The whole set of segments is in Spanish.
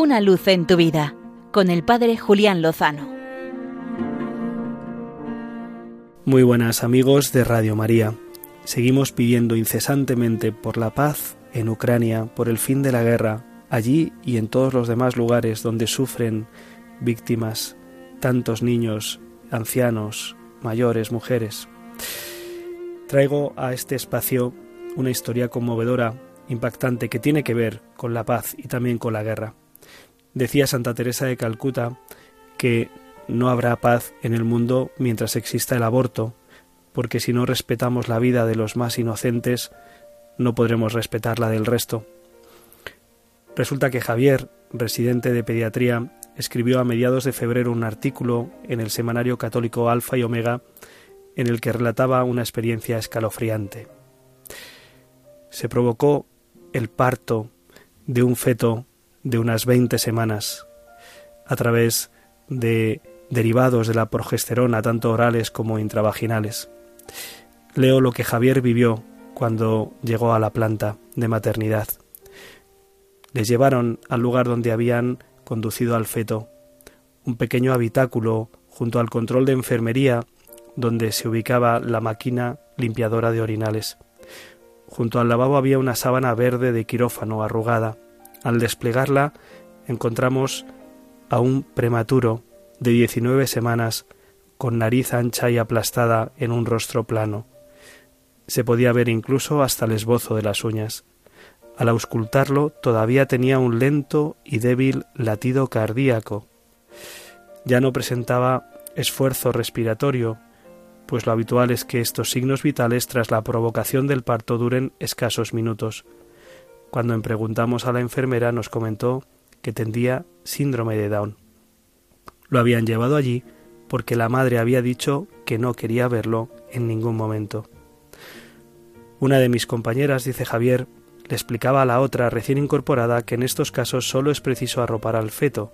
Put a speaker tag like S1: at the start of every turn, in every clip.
S1: Una luz en tu vida con el Padre Julián Lozano.
S2: Muy buenas amigos de Radio María. Seguimos pidiendo incesantemente por la paz en Ucrania, por el fin de la guerra, allí y en todos los demás lugares donde sufren víctimas tantos niños, ancianos, mayores, mujeres. Traigo a este espacio una historia conmovedora, impactante, que tiene que ver con la paz y también con la guerra. Decía Santa Teresa de Calcuta que no habrá paz en el mundo mientras exista el aborto, porque si no respetamos la vida de los más inocentes, no podremos respetar la del resto. Resulta que Javier, residente de pediatría, escribió a mediados de febrero un artículo en el semanario católico Alfa y Omega en el que relataba una experiencia escalofriante. Se provocó el parto de un feto de unas 20 semanas a través de derivados de la progesterona, tanto orales como intravaginales. Leo lo que Javier vivió cuando llegó a la planta de maternidad. Les llevaron al lugar donde habían conducido al feto, un pequeño habitáculo junto al control de enfermería donde se ubicaba la máquina limpiadora de orinales. Junto al lavabo había una sábana verde de quirófano arrugada. Al desplegarla encontramos a un prematuro de diecinueve semanas con nariz ancha y aplastada en un rostro plano. Se podía ver incluso hasta el esbozo de las uñas. Al auscultarlo todavía tenía un lento y débil latido cardíaco. Ya no presentaba esfuerzo respiratorio, pues lo habitual es que estos signos vitales tras la provocación del parto duren escasos minutos. Cuando en preguntamos a la enfermera nos comentó que tendría síndrome de Down. Lo habían llevado allí porque la madre había dicho que no quería verlo en ningún momento. Una de mis compañeras, dice Javier, le explicaba a la otra recién incorporada que en estos casos solo es preciso arropar al feto.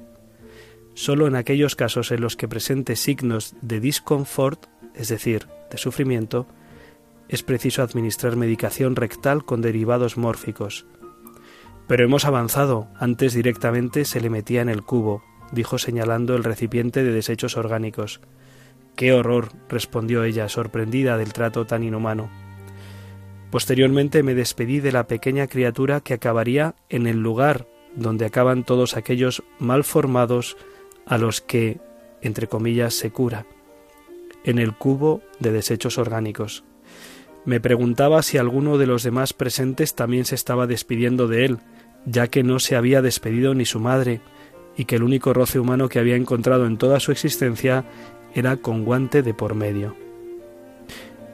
S2: Solo en aquellos casos en los que presente signos de disconfort es decir, de sufrimiento, es preciso administrar medicación rectal con derivados mórficos. Pero hemos avanzado, antes directamente se le metía en el cubo, dijo señalando el recipiente de desechos orgánicos. ¡Qué horror! respondió ella, sorprendida del trato tan inhumano. Posteriormente me despedí de la pequeña criatura que acabaría en el lugar donde acaban todos aquellos mal formados a los que, entre comillas, se cura en el cubo de desechos orgánicos. Me preguntaba si alguno de los demás presentes también se estaba despidiendo de él, ya que no se había despedido ni su madre, y que el único roce humano que había encontrado en toda su existencia era con guante de por medio.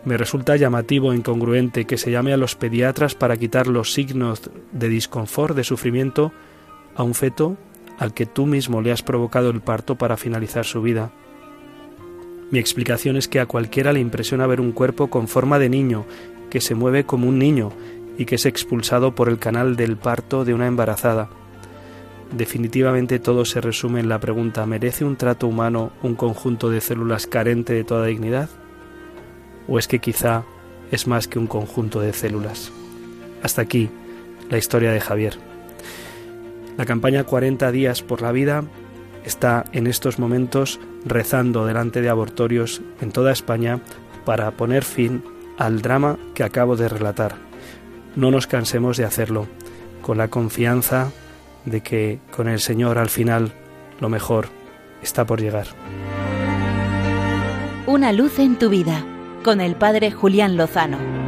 S2: Me resulta llamativo e incongruente que se llame a los pediatras para quitar los signos de disconfort, de sufrimiento, a un feto al que tú mismo le has provocado el parto para finalizar su vida. Mi explicación es que a cualquiera le impresiona ver un cuerpo con forma de niño, que se mueve como un niño y que es expulsado por el canal del parto de una embarazada. Definitivamente todo se resume en la pregunta ¿merece un trato humano un conjunto de células carente de toda dignidad? ¿O es que quizá es más que un conjunto de células? Hasta aquí la historia de Javier. La campaña 40 días por la vida está en estos momentos rezando delante de abortorios en toda España para poner fin al drama que acabo de relatar. No nos cansemos de hacerlo, con la confianza de que con el Señor al final lo mejor está por llegar.
S1: Una luz en tu vida, con el Padre Julián Lozano.